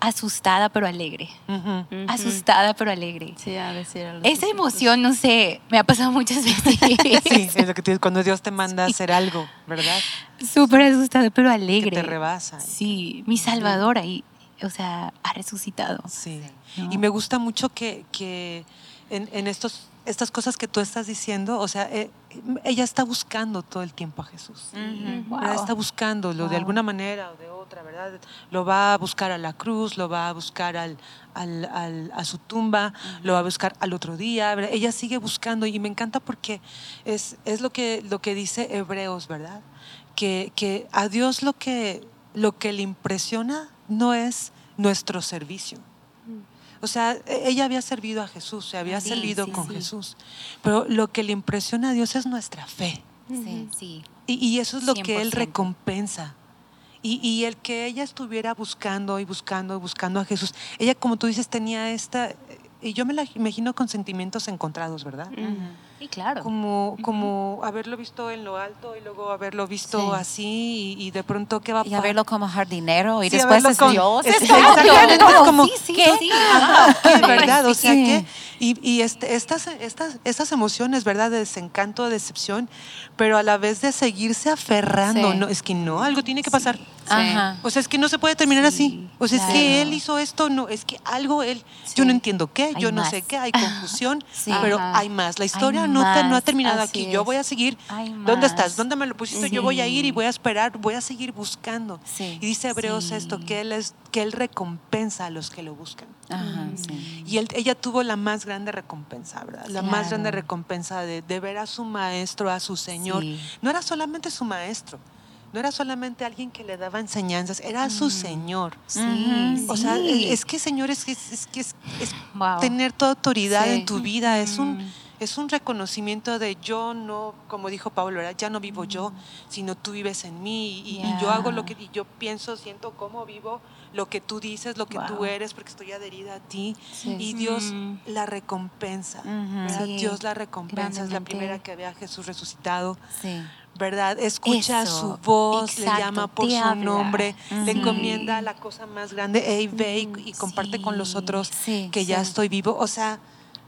asustada pero alegre. Asustada pero alegre. Sí, a decir a Esa emoción, no sé, me ha pasado muchas veces. Sí, es lo que te digo, cuando Dios te manda a hacer algo, ¿verdad? Súper asustada, pero Que alegre. te rebasa. Sí, mi Salvador ahí, o sea, ha resucitado. Sí. ¿no? Y me gusta mucho que, que en, en estos, estas cosas que tú estás diciendo, o sea, eh, ella está buscando todo el tiempo a Jesús. Está buscándolo de alguna manera o de otra, ¿verdad? Lo va a buscar a la cruz, lo va a buscar al, al- al- a su tumba, lo va a buscar al otro día. ¿verdad? Ella sigue buscando y me encanta porque es, es lo, que, lo que dice Hebreos, ¿verdad? Que, que a Dios lo que, lo que le impresiona no es nuestro servicio. O sea, e- ella había servido a Jesús, se había Sí, servido sí, con sí. Jesús. Pero lo que le impresiona a Dios es nuestra fe. Sí. Sí. Y, y eso es lo que Él 100%. recompensa. Y, y el que ella estuviera buscando y buscando y buscando a Jesús. Ella, como tú dices, tenía esta... Y yo me la imagino con sentimientos encontrados, ¿verdad? Sí, claro. Como, como haberlo visto en lo alto y luego haberlo visto Sí. así y, y de pronto qué va a Y a verlo como jardinero y Sí, después es con- Dios. es- exactamente, es como- sí, sí, ¿qué? sí. ¿Qué, verdad? O sea que, y, y este- estas, estas, estas emociones, ¿verdad? De desencanto, de decepción, pero a la vez de seguirse aferrando. No, es que no, algo tiene que pasar. Ajá. O sea, es que no se puede terminar así. O sea, es que claro. él hizo esto, no, es que algo él, yo no entiendo qué, Hay yo no más. sé qué, hay confusión, pero Ajá. hay más. La historia no, te- no ha terminado así aquí. Yo voy a seguir. Hay ¿Dónde más. estás? ¿Dónde me lo pusiste? Yo voy a ir y voy a esperar, voy a seguir buscando. Sí. Y dice Hebreos Sí. esto, que él, es, que él recompensa a los que lo buscan. Ajá, sí. Y él- ella tuvo la más grande recompensa, ¿verdad? La más grande recompensa de, de ver a su maestro, a su Señor. Sí. No era solamente su maestro, no era solamente alguien que le daba enseñanzas, era su Señor. Sí, O sea, sí. es, que Señor es, es, es que es, es Wow. tener toda autoridad Sí. en tu vida, es un, es un reconocimiento de yo no, como dijo Pablo, ¿verdad? ya no vivo yo, sino tú vives en mí y, y yo hago lo que y yo pienso, siento cómo vivo, lo que tú dices, lo que tú eres, porque estoy adherida a ti Sí. y Dios Ujú. la recompensa, Dios la recompensa, es la primera que ve a Jesús resucitado. Sí. ¿verdad? Escucha Eso, su voz, exacto, le llama por te su habla. nombre, le encomienda la cosa más grande, hey, ve y, y comparte con los otros sí, que ya estoy vivo. O sea,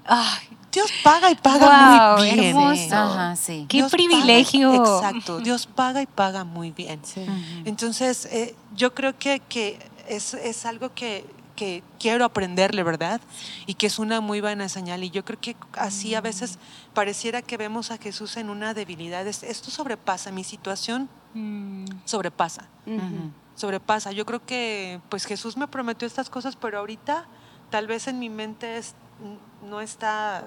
Ay, Dios paga y paga Wow, muy bien. hermoso. Ajá, sí. Qué Dios paga- privilegio. exacto, Dios paga y paga muy bien. Entonces, eh, yo creo que, que es, es algo que, que quiero aprenderle, ¿verdad? Y que es una muy buena señal. Y yo creo que así a veces pareciera que vemos a Jesús en una debilidad. Es- Esto sobrepasa, mi situación Mm, sobrepasa, sobrepasa. Yo creo que pues Jesús me prometió estas cosas, pero ahorita tal vez en mi mente es- no está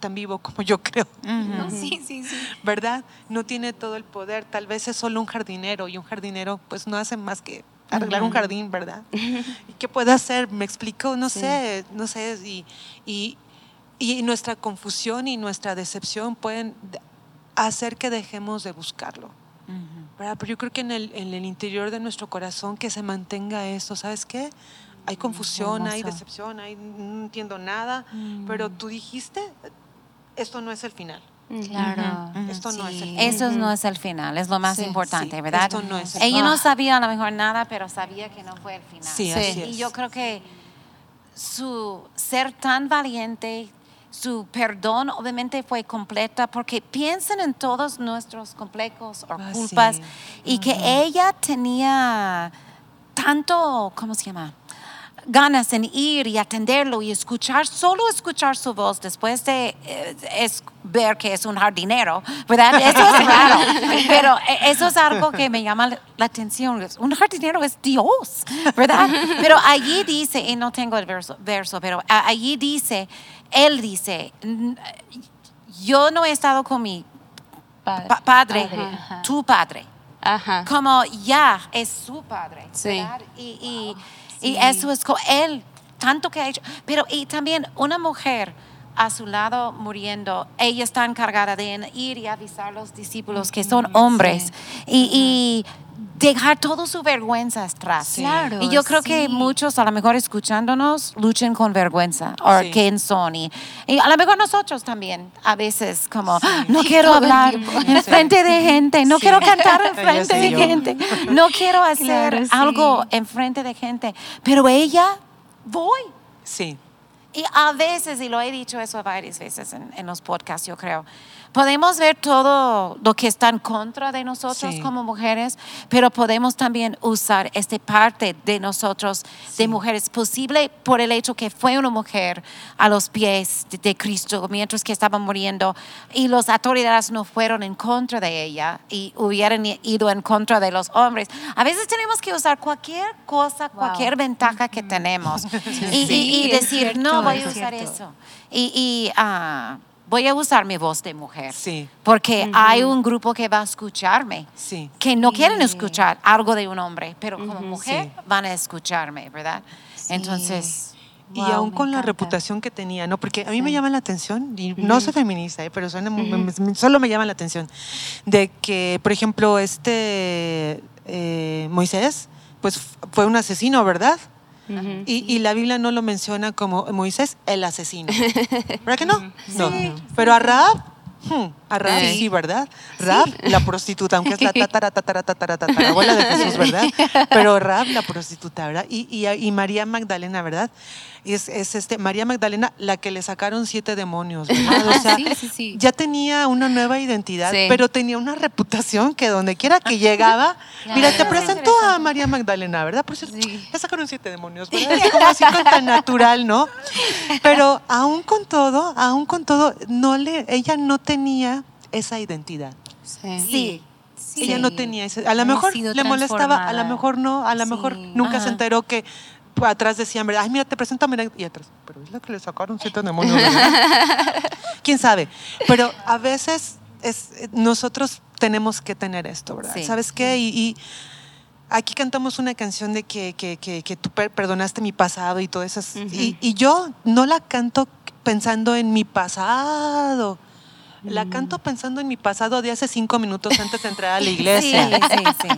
tan vivo como yo creo. no, sí, sí, sí. ¿verdad? No tiene todo el poder, tal vez es solo un jardinero y un jardinero pues no hace más que arreglar un jardín, ¿verdad? ¿Y qué puede hacer? Me explico, no Sí. sé, no sé, y, y, y nuestra confusión y nuestra decepción pueden de- hacer que dejemos de buscarlo. Pero yo creo que en el, en el interior de nuestro corazón que se mantenga esto, ¿sabes qué? Hay confusión, hay decepción, hay, no entiendo nada, pero tú dijiste, esto no es el final. Claro. Ujú, ujú. Esto no es el final. Eso no es el final, es lo más Sí, importante, sí, ¿verdad? esto no es el Ella final. no sabía a lo mejor nada, pero sabía que no fue el final. Sí, así Y es. yo creo que su ser tan valiente, su perdón obviamente fue completa porque piensen en todos nuestros complejos o Ah, culpas sí. y que ella tenía tanto, ¿cómo se llama? Ganas en ir y atenderlo y escuchar, solo escuchar su voz después de eh, es ver que es un jardinero, ¿verdad? Eso es raro, pero eh, eso es algo que me llama la- atención. Un jardinero es Dios, ¿verdad? Pero allí dice, y no tengo el verso, verso pero allí dice, él dice, "N- yo no he estado con mi Padre. pa- padre, Padre, tu padre Ajá. como ya es su padre, Sí. Y, y- y eso es con él, tanto que ha hecho. Pero y también una mujer a su lado muriendo, ella está encargada de ir y avisar a los discípulos que son hombres. Y, y dejar toda su vergüenza atrás. Claro, Y yo creo que muchos a lo mejor escuchándonos luchen con vergüenza. O Sí. quién son y, y a lo mejor nosotros también a veces como no Sí, quiero hablar en frente de gente, no quiero cantar en frente de yo. gente, no quiero hacer Claro, algo en frente de gente, pero ella voy. Sí, Y a veces, y lo he dicho eso varias veces en, en los podcasts, yo creo, podemos ver todo lo que está en contra de nosotros Sí. como mujeres, pero podemos también usar esta parte de nosotros, de mujeres, posible por el hecho que fue una mujer a los pies de, de Cristo mientras que estaba muriendo y las autoridades no fueron en contra de ella y hubieran ido en contra de los hombres. A veces tenemos que usar cualquier cosa, cualquier ventaja que tenemos y, y- Sí, y es decir, cierto, no voy a usar cierto. eso. Y, y, ah, voy a usar mi voz de mujer. Sí. Porque hay un grupo que va a escucharme. Sí. Que no quieren escuchar algo de un hombre, pero como mujer Sí. van a escucharme, ¿verdad? Sí. Entonces, Y Wow, aún me con la encanta. reputación que tenía, ¿no? Porque a mí me llama la atención, y no soy feminista, ¿eh? pero suena me- me- solo me llama la atención, de que, por ejemplo, este eh, Moisés, pues fue un asesino, ¿verdad? Y la Biblia no lo menciona como Moisés el asesino. ¿Verdad que no? No. Pero a Raab, hmm, a Raab Sí. sí, ¿verdad? Raab, la prostituta, aunque es la tatara, tatara, tatara, tatara, abuela de Jesús, ¿verdad? Pero Raab, la prostituta, ¿verdad? Y, y, y María Magdalena, ¿verdad? Es, es este, María Magdalena la que le sacaron siete demonios, ¿verdad? O sea, Sí, sí, sí. ya tenía una nueva identidad, Sí. pero tenía una reputación que donde quiera que llegaba, mira, te presentó a María Magdalena, ¿verdad? Por cierto, Sí. le sacaron siete demonios, ¿verdad? Es como así tan natural, ¿no? Pero aún con todo, aún con todo, no le, ella no tenía esa identidad. Sí. sí. Sí. Ella no tenía ese, a lo mejor le molestaba, a lo mejor no, a lo mejor nunca Ajá. se enteró que atrás decían, ay, mira, te presento a María, y atrás, pero es la que le sacaron siete demonios. ¿Quién sabe? Pero a veces es, nosotros tenemos que tener esto, ¿verdad? Sí. ¿Sabes qué? Y, y aquí cantamos una canción de que, que, que, que tú per- perdonaste mi pasado y todo eso. es- y, y yo no la canto pensando en mi pasado. La canto pensando en mi pasado de hace cinco minutos antes de entrar a la Sí, iglesia. sí, sí.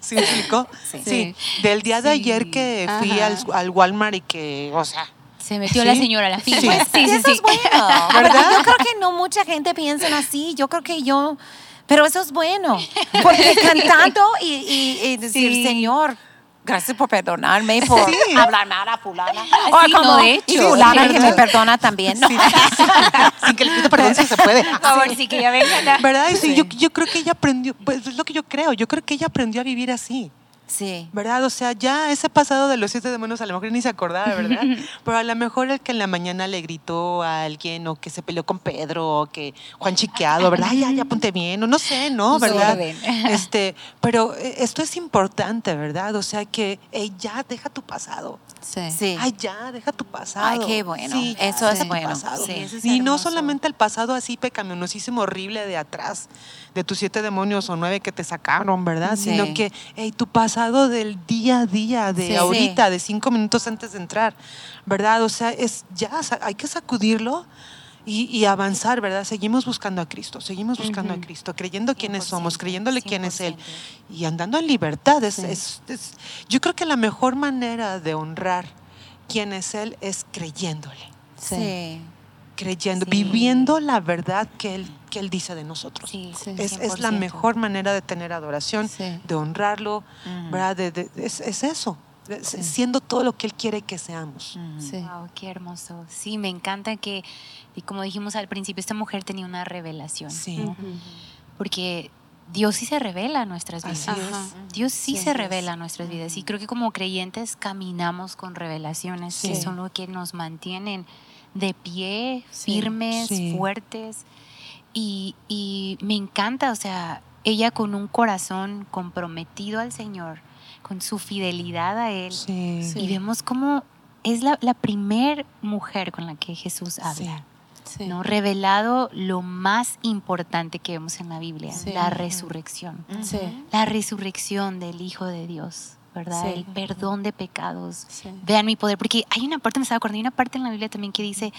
¿Sí me explicó? Sí. Sí. Del día de Sí. ayer que fui al, al Walmart y que, o sea, Se metió Sí. la señora a la fila. Sí. Sí, sí, eso sí. es bueno. ¿Verdad? Yo creo que no mucha gente piensa así. Yo creo que yo, pero eso es bueno. Porque cantando y, y- y decir, Sí. Señor, gracias por perdonarme, por Sí. hablar mal a fulana. Sí, no, de hecho. Y fulana Sí, que me perdona también. ¿no? sin que le pido perdón si se puede. Por favor, sí que ya vengan. ¿Verdad? Y sí, Yo, yo creo que ella aprendió, pues es lo que yo creo, yo creo que ella aprendió a vivir así. Sí. ¿Verdad? O sea, ya ese pasado de los siete demonios a lo mejor ni se acordaba, ¿verdad? Pero a lo mejor el que en la mañana le gritó a alguien o que se peleó con Pedro o que Juan Chiqueado, ¿verdad? Ay, ya, ya ponte bien, o no sé, ¿no? Puso ¿Verdad? Este, pero eh, esto es importante, ¿verdad? O sea que, ey, ya, deja tu pasado. Sí. Sí. Ay, ya, deja tu pasado. Ay, qué bueno. Sí, ya, Eso es bueno. pasado. Sí. Eso es y no solamente el pasado así pecaminosísimo, horrible de atrás, de tus siete demonios o nueve que te sacaron, ¿verdad? Sí. Sino que hey, tu pasado del día a día, de Sí. ahorita, de cinco minutos antes de entrar, ¿verdad? O sea, es ya, hay que sacudirlo. Y, y avanzar, ¿verdad? Seguimos buscando a Cristo, seguimos buscando a Cristo, creyendo quiénes somos, 100%, creyéndole quién es Él 100%. y andando en libertad. Es, es- es- yo creo que la mejor manera de honrar quién es Él es creyéndole Sí. Creyendo, Sí. viviendo la verdad que Él, que él dice de nosotros. Sí, Sí. Es, es la 100%. mejor manera de tener adoración, Sí. de honrarlo, Ujú. ¿verdad? De- de- es, es eso, es- siendo todo lo que Él quiere que seamos. Sí. Wow, qué hermoso. Sí, me encanta que, y como dijimos al principio, esta mujer tenía una revelación. Sí. ¿no? Porque Dios sí se revela a nuestras vidas. Dios sí, Sí, se revela a nuestras vidas. Y creo que como creyentes caminamos con revelaciones que son lo que nos mantienen de pie, Sí. firmes, Sí. fuertes. Y, y me encanta, o sea, ella con un corazón comprometido al Señor, con su fidelidad a Él. Sí. Sí. Y vemos cómo es la, la primer mujer con la que Jesús habla. Sí. ¿no? Revelado lo más importante que vemos en la Biblia, Sí. la resurrección. Sí. La resurrección del Hijo de Dios, ¿verdad? Sí. El perdón de pecados. Sí. Vean mi poder, porque hay una parte, me estaba acordando, hay una parte en la Biblia también que dice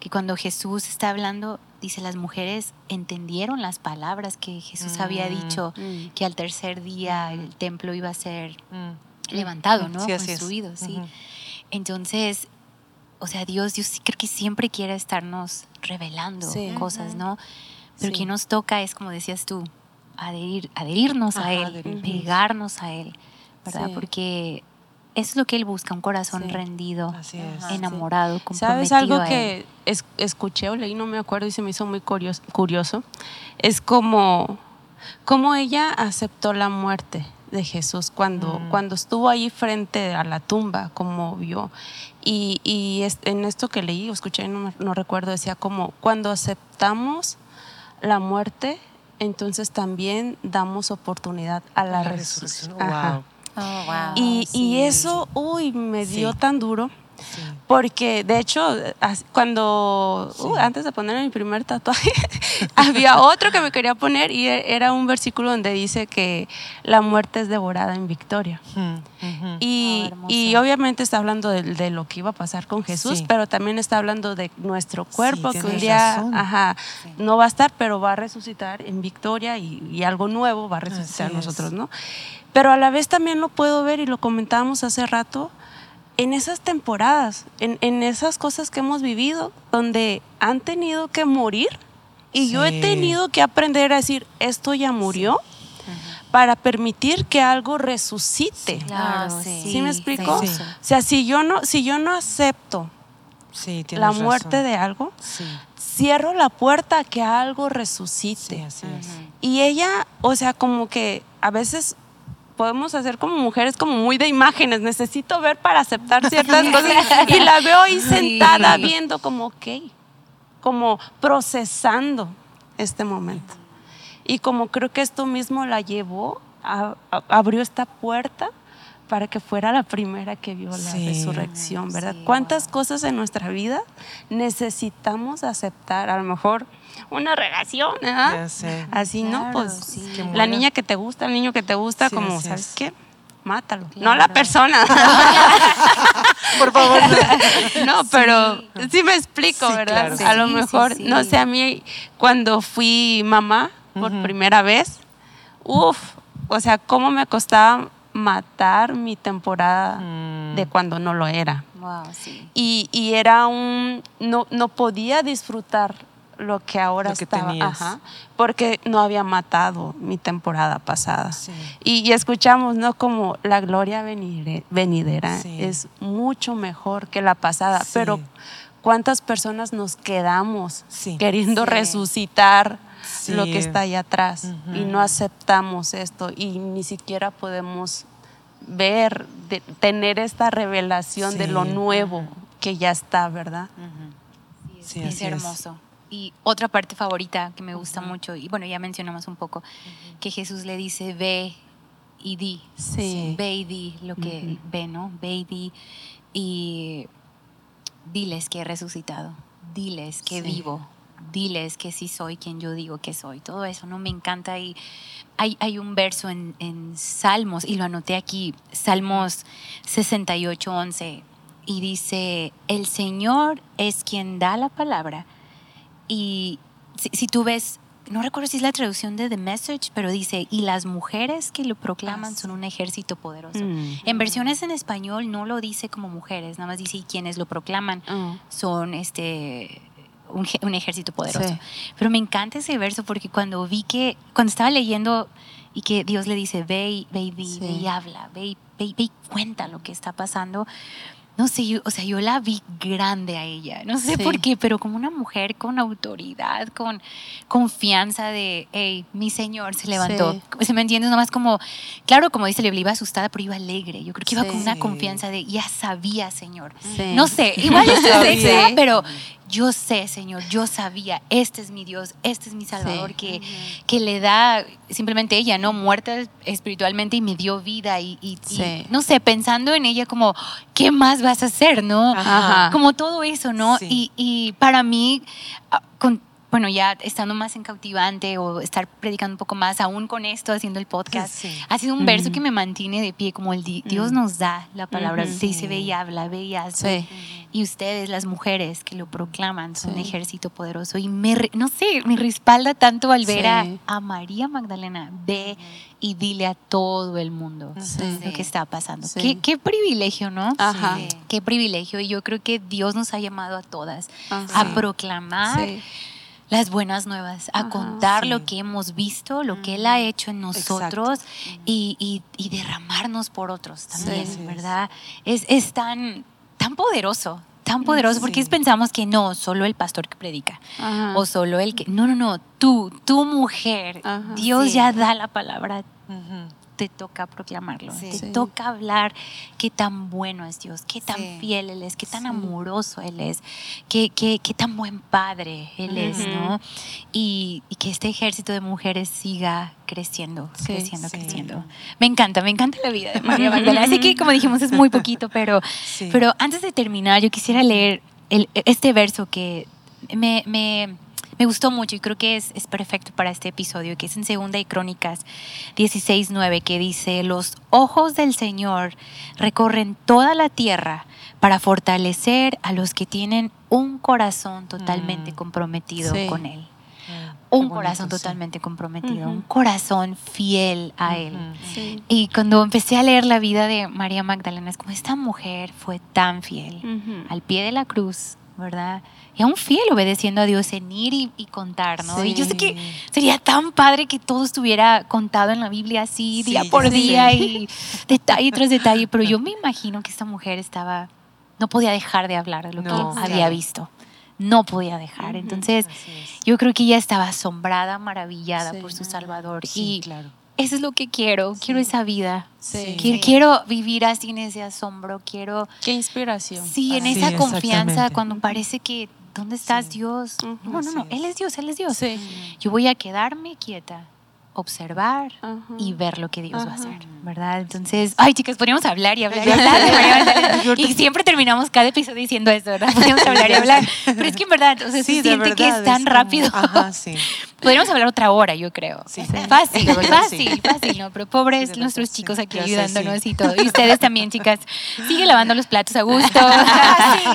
que cuando Jesús está hablando, dice, las mujeres entendieron las palabras que Jesús había Mm. dicho, Mm. que al tercer día el templo iba a ser Mm. levantado, ¿no? Sí, así es. Construido, sí. Entonces, o sea, Dios, Dios sí creo que siempre quiere estarnos revelando cosas, ¿no? Pero que nos toca es, como decías tú, adherir, adherirnos a Ajá, Él, adherirnos. pegarnos a Él, ¿verdad? Sí. Porque es lo que él busca, un corazón Sí. rendido, Así es. enamorado, ¿Sabes comprometido algo a él. que es- escuché o leí, no me acuerdo y se me hizo muy curioso? curioso? Es como, como ella aceptó la muerte de Jesús cuando, Mm. cuando estuvo ahí frente a la tumba, como vio. Y, y es- en esto que leí o escuché, no, no recuerdo, decía como, cuando aceptamos la muerte, entonces también damos oportunidad a la, La resurrección. resurrección. Wow. Oh, wow. Y, y eso, uy, me dio Sí. tan duro. Sí. Porque de hecho, cuando, Sí. uh, antes de poner mi primer tatuaje, había otro que me quería poner y e- era un versículo donde dice que la muerte es devorada en victoria. Y, Oh, y obviamente está hablando de, de lo que iba a pasar con Jesús, Sí. pero también está hablando de nuestro cuerpo, que un día ajá, no va a estar, pero va a resucitar en victoria y, y algo nuevo va a resucitar Así en es. nosotros, ¿no? Pero a la vez también lo puedo ver y lo comentábamos hace rato en esas temporadas, en, en esas cosas que hemos vivido, donde han tenido que morir y yo he tenido que aprender a decir, esto ya murió, para permitir que algo resucite. Claro, sí. sí. ¿Sí me explico? Sí. O sea, si yo no, si yo no acepto la muerte razón. de algo, Sí, cierro la puerta a que algo resucite. sí, así es. Y ella, o sea, como que a veces podemos hacer como mujeres como muy de imágenes, necesito ver para aceptar ciertas cosas y la veo ahí sentada Sí. viendo como, ok, como procesando este momento. Y como creo que esto mismo la llevó, a- a- abrió esta puerta para que fuera la primera que vio la Sí. resurrección, ¿verdad? Sí, ¿Cuántas cosas en nuestra vida necesitamos aceptar? A lo mejor una relación, ¿verdad? Ya sé. Así, ¿no? Pues sí. La niña que te gusta, el niño que te gusta, Sí, como, ¿sabes es. qué? Mátalo. No la persona. Por favor, no. no, pero sí me explico, Sí, ¿verdad? claro. A lo mejor, sí. no sé, a mí cuando fui mamá por primera vez, uff, o sea, cómo me costaba matar mi temporada Mm. de cuando no lo era. Wow, sí. Y, y era un, no, no podía disfrutar lo que ahora Lo que estaba, ajá, porque no había matado mi temporada pasada. Sí. Y, y escuchamos, ¿no? Como la gloria venire- venidera Sí. es mucho mejor que la pasada, Sí. pero ¿cuántas personas nos quedamos Sí. queriendo Sí. resucitar Sí. lo que está ahí atrás y no aceptamos esto y ni siquiera podemos ver, de- tener esta revelación de lo nuevo que ya está, ¿verdad? Sí, es hermoso. Y otra parte favorita que me gusta mucho, y bueno, ya mencionamos un poco, que Jesús le dice, ve y di. Sí. Ve y di lo que ve, ¿no? Ve y di. Y diles que he resucitado. Diles que Sí. vivo. Diles que sí soy quien yo digo que soy. Todo eso, ¿no? Me encanta. Y hay, hay un verso en, en Salmos, y lo anoté aquí, Salmos 68, 11, y dice, el Señor es quien da la palabra. Y si, si tú ves, no recuerdo si es la traducción de The Message, pero dice, y las mujeres que lo proclaman son un ejército poderoso. Mm. En versiones en español no lo dice como mujeres, nada más dice y quienes lo proclaman Ah. son este un, un ejército poderoso. Sí. Pero me encanta ese verso porque cuando vi que, cuando estaba leyendo y que Dios le dice, ve y, ve y Sí. ve y habla, ve y, ve y- ve y cuenta lo que está pasando. No sé, yo, o sea, yo la vi grande a ella, no sé Sí. por qué, pero como una mujer con autoridad, con confianza de, hey, mi Señor se levantó. Sí. ¿Se me entiendes? Nomás como, claro, como dice Biblia, iba asustada, pero iba alegre. Yo creo que iba Sí. con una confianza de, ya sabía, Señor. No sé, igual sexy, pero yo sé, Señor, yo sabía, este es mi Dios, este es mi Salvador, Sí. que, que le da simplemente ella, ¿no? Muerta espiritualmente y me dio vida y, y- y, Sí. no sé, pensando en ella como, ¿qué más vas a hacer, no? Ajá. Como todo eso, ¿no? Sí. Y, y para mí, ah, con- bueno, ya estando más en cautivante o estar predicando un poco más, aún con esto, haciendo el podcast, Sí. ha sido un verso que me mantiene de pie, como el di- Dios nos da la palabra, dice, ve y habla, ve y hazlo. Sí. Y ustedes, las mujeres que lo proclaman, son un ejército poderoso. Y me, no sé, me respalda tanto al ver a, Sí. a María Magdalena. Ve y dile a todo el mundo Sí. lo que está pasando. Qué, qué privilegio, ¿no? Ajá. Qué privilegio. Y yo creo que Dios nos ha llamado a todas Ajá. a proclamar las buenas nuevas, a contar lo que hemos visto, lo que Él ha hecho en nosotros y, y- y derramarnos por otros también, Sí. ¿verdad? Es, es tan, tan poderoso, tan poderoso, porque Sí. pensamos que no, solo el pastor que predica, Ajá. o solo el que... No, no, no, tú, tu mujer, Ajá. Dios Sí. ya da la palabra. Te toca proclamarlo, Sí. te Sí. toca hablar qué tan bueno es Dios, qué tan Sí. fiel Él es, qué tan Sí. amoroso Él es, qué, qué, qué tan buen padre Él es. ¿no? Y, y que este ejército de mujeres siga creciendo, Sí, creciendo, sí. creciendo. Me encanta, me encanta la vida de María Magdalena. Así que, como dijimos, es muy poquito, pero, Sí. pero antes de terminar, yo quisiera leer el- este verso que me, me- me gustó mucho y creo que es, es perfecto para este episodio, que es en Segunda y Crónicas 16.9, que dice, los ojos del Señor recorren toda la tierra para fortalecer a los que tienen un corazón totalmente Mm. comprometido Sí. con Él. Qué Un bonito, corazón sí. totalmente comprometido, un corazón fiel a Él. Sí. Y cuando empecé a leer la vida de María Magdalena, es como esta mujer fue tan fiel al pie de la cruz, ¿verdad? Y aún fiel obedeciendo a Dios en ir y, y contar, ¿no? Y yo sé que sería tan padre que todo estuviera contado en la Biblia así, Sí, día por día y detalle tras detalle, pero yo me imagino que esta mujer estaba, no podía dejar de hablar de lo No, que había claro. visto. No podía dejar. Entonces, es. yo creo que ella estaba asombrada, maravillada Sí. por su Salvador. Sí, y claro. eso es lo que quiero. Quiero esa vida. Sí. Quiero, Sí. quiero vivir así en ese asombro. Quiero, Qué inspiración. sí, en Sí, esa confianza cuando parece que, ¿dónde estás, Sí. Dios? No, no, no. Él es. es Dios, Él es Dios. Sí. Yo voy a quedarme quieta, observar Ajá. y ver lo que Dios va a hacer, ¿verdad? Entonces, ay, chicas, podríamos hablar y hablar y hablar. y siempre terminamos cada episodio diciendo eso, ¿verdad? Podríamos hablar y hablar. Pero es que en verdad, o sea, Sí, se siente que verdad, es tan como- rápido. Ajá, sí. Podríamos hablar otra hora, yo creo. Sí. Fácil, fácil, fácil, ¿no? Pero pobres nuestros chicos aquí sé, ayudándonos sí. y todo. Y ustedes también, chicas. Sigue lavando los platos a gusto.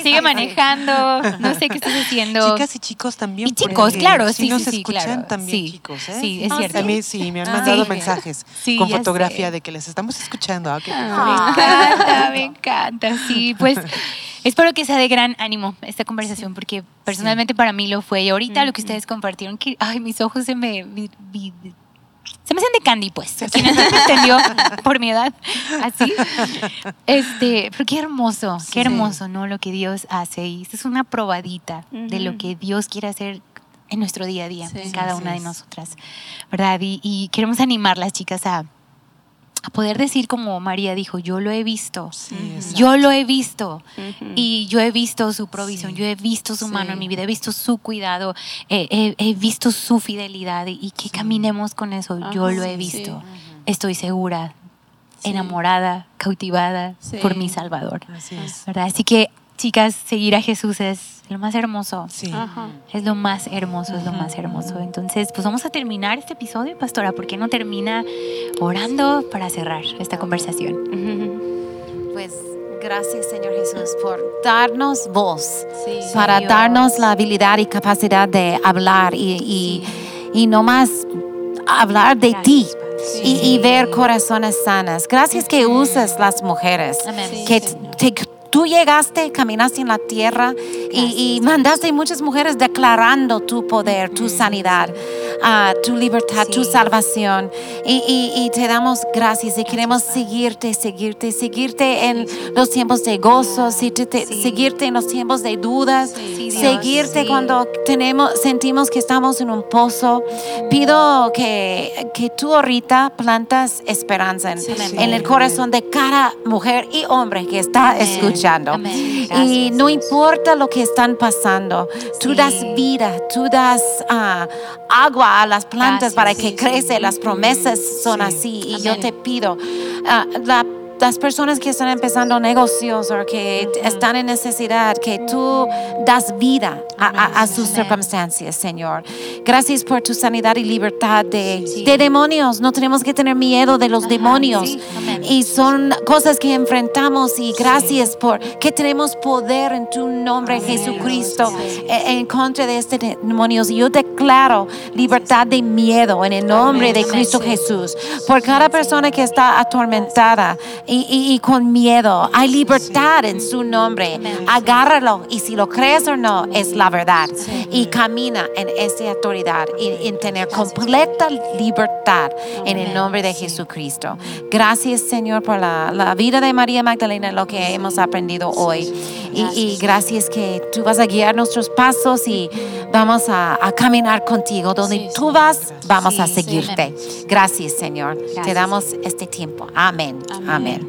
Sigue manejando. No sé qué estás haciendo. Chicas y chicos también. Y chicos, claro, sí sí, nos escuchan claro. también chicos, ¿eh? Sí, es Ah, cierto. Sí, me han Ah, mandado sí. mensajes Sí, con fotografía sé. de que les estamos escuchando. Ah, qué Me encanta, me encanta. Sí, pues espero que sea de gran ánimo esta conversación, porque personalmente para mí lo fue. Y ahorita lo que ustedes compartieron, que, ay, mis ojos se me. se me hacen de candy, pues. Quien no entendió por mi edad, así. Este, pero qué hermoso, qué hermoso, ¿no? Lo que Dios hace. Y esto es una probadita de lo que Dios quiere hacer en nuestro día a día, Sí. en cada una de nosotras, ¿verdad? Y, y queremos animar las chicas a, a poder decir como María dijo, yo lo he visto, Sí, yo lo he visto Ujú. y yo he visto su provisión, Sí. yo he visto su mano en Sí. mi vida, he visto su cuidado, eh, he, he visto su fidelidad y, y que caminemos con eso. yo lo he visto, estoy segura, enamorada, cautivada por mi Salvador. Así es. ¿verdad? Así que, chicas, seguir a Jesús es lo más hermoso. Sí. Ajá. Es lo más hermoso, es lo más hermoso. Entonces, pues vamos a terminar este episodio, pastora. ¿Por qué no termina orando para cerrar esta conversación? Pues gracias, Señor Jesús, por darnos voz, Sí. para Dios. darnos la habilidad y capacidad de hablar y, y, y no más hablar de ti. Gracias, Padre. Y, y ver corazones sanas. Gracias que usas las mujeres. Amén. Sí, que te- tú llegaste, caminaste en la tierra y, y mandaste muchas mujeres declarando tu poder, tu sanidad, ah, tu libertad, tu salvación. Y, y- y te damos gracias y queremos seguirte, seguirte, seguirte en los tiempos de gozo, seguirte en los tiempos de dudas, seguirte cuando tenemos, sentimos que estamos en un pozo. Pido que, que tú ahorita plantas esperanza en, en el corazón de cada mujer y hombre que está Amén. Escuchando. Amén. Y no importa lo que están pasando, tú Sí. das vida, tú das ah, agua a las plantas Gracias, para que sí. crece. Las promesas son Sí. así. Y yo te pido, ah, la- las personas que están empezando negocios o que están en necesidad, que tú das vida a, a- a sus Amén. circunstancias, Señor. Gracias por tu sanidad y libertad de, Sí. de demonios. No tenemos que tener miedo de los Ajá, demonios. sí. Y son cosas que enfrentamos y gracias por que tenemos poder en tu nombre, Jesucristo, Gracias. en, en contra de este demonios. Y yo declaro libertad de miedo en el nombre Amén, de Cristo. Jesús. Por cada persona que está atormentada y, y, y con miedo. Hay libertad en su nombre. Agárralo y si lo crees o no, es la verdad. Y camina en esa autoridad y en tener completa libertad en el nombre de Jesucristo. Gracias, Señor, por la, la vida de María Magdalena, lo que hemos aprendido hoy. Y, y gracias que tú vas a guiar nuestros pasos y vamos a, a caminar contigo. Donde tú vas, vamos a seguirte. Gracias, Señor. Te damos este tiempo. Amén. Amén.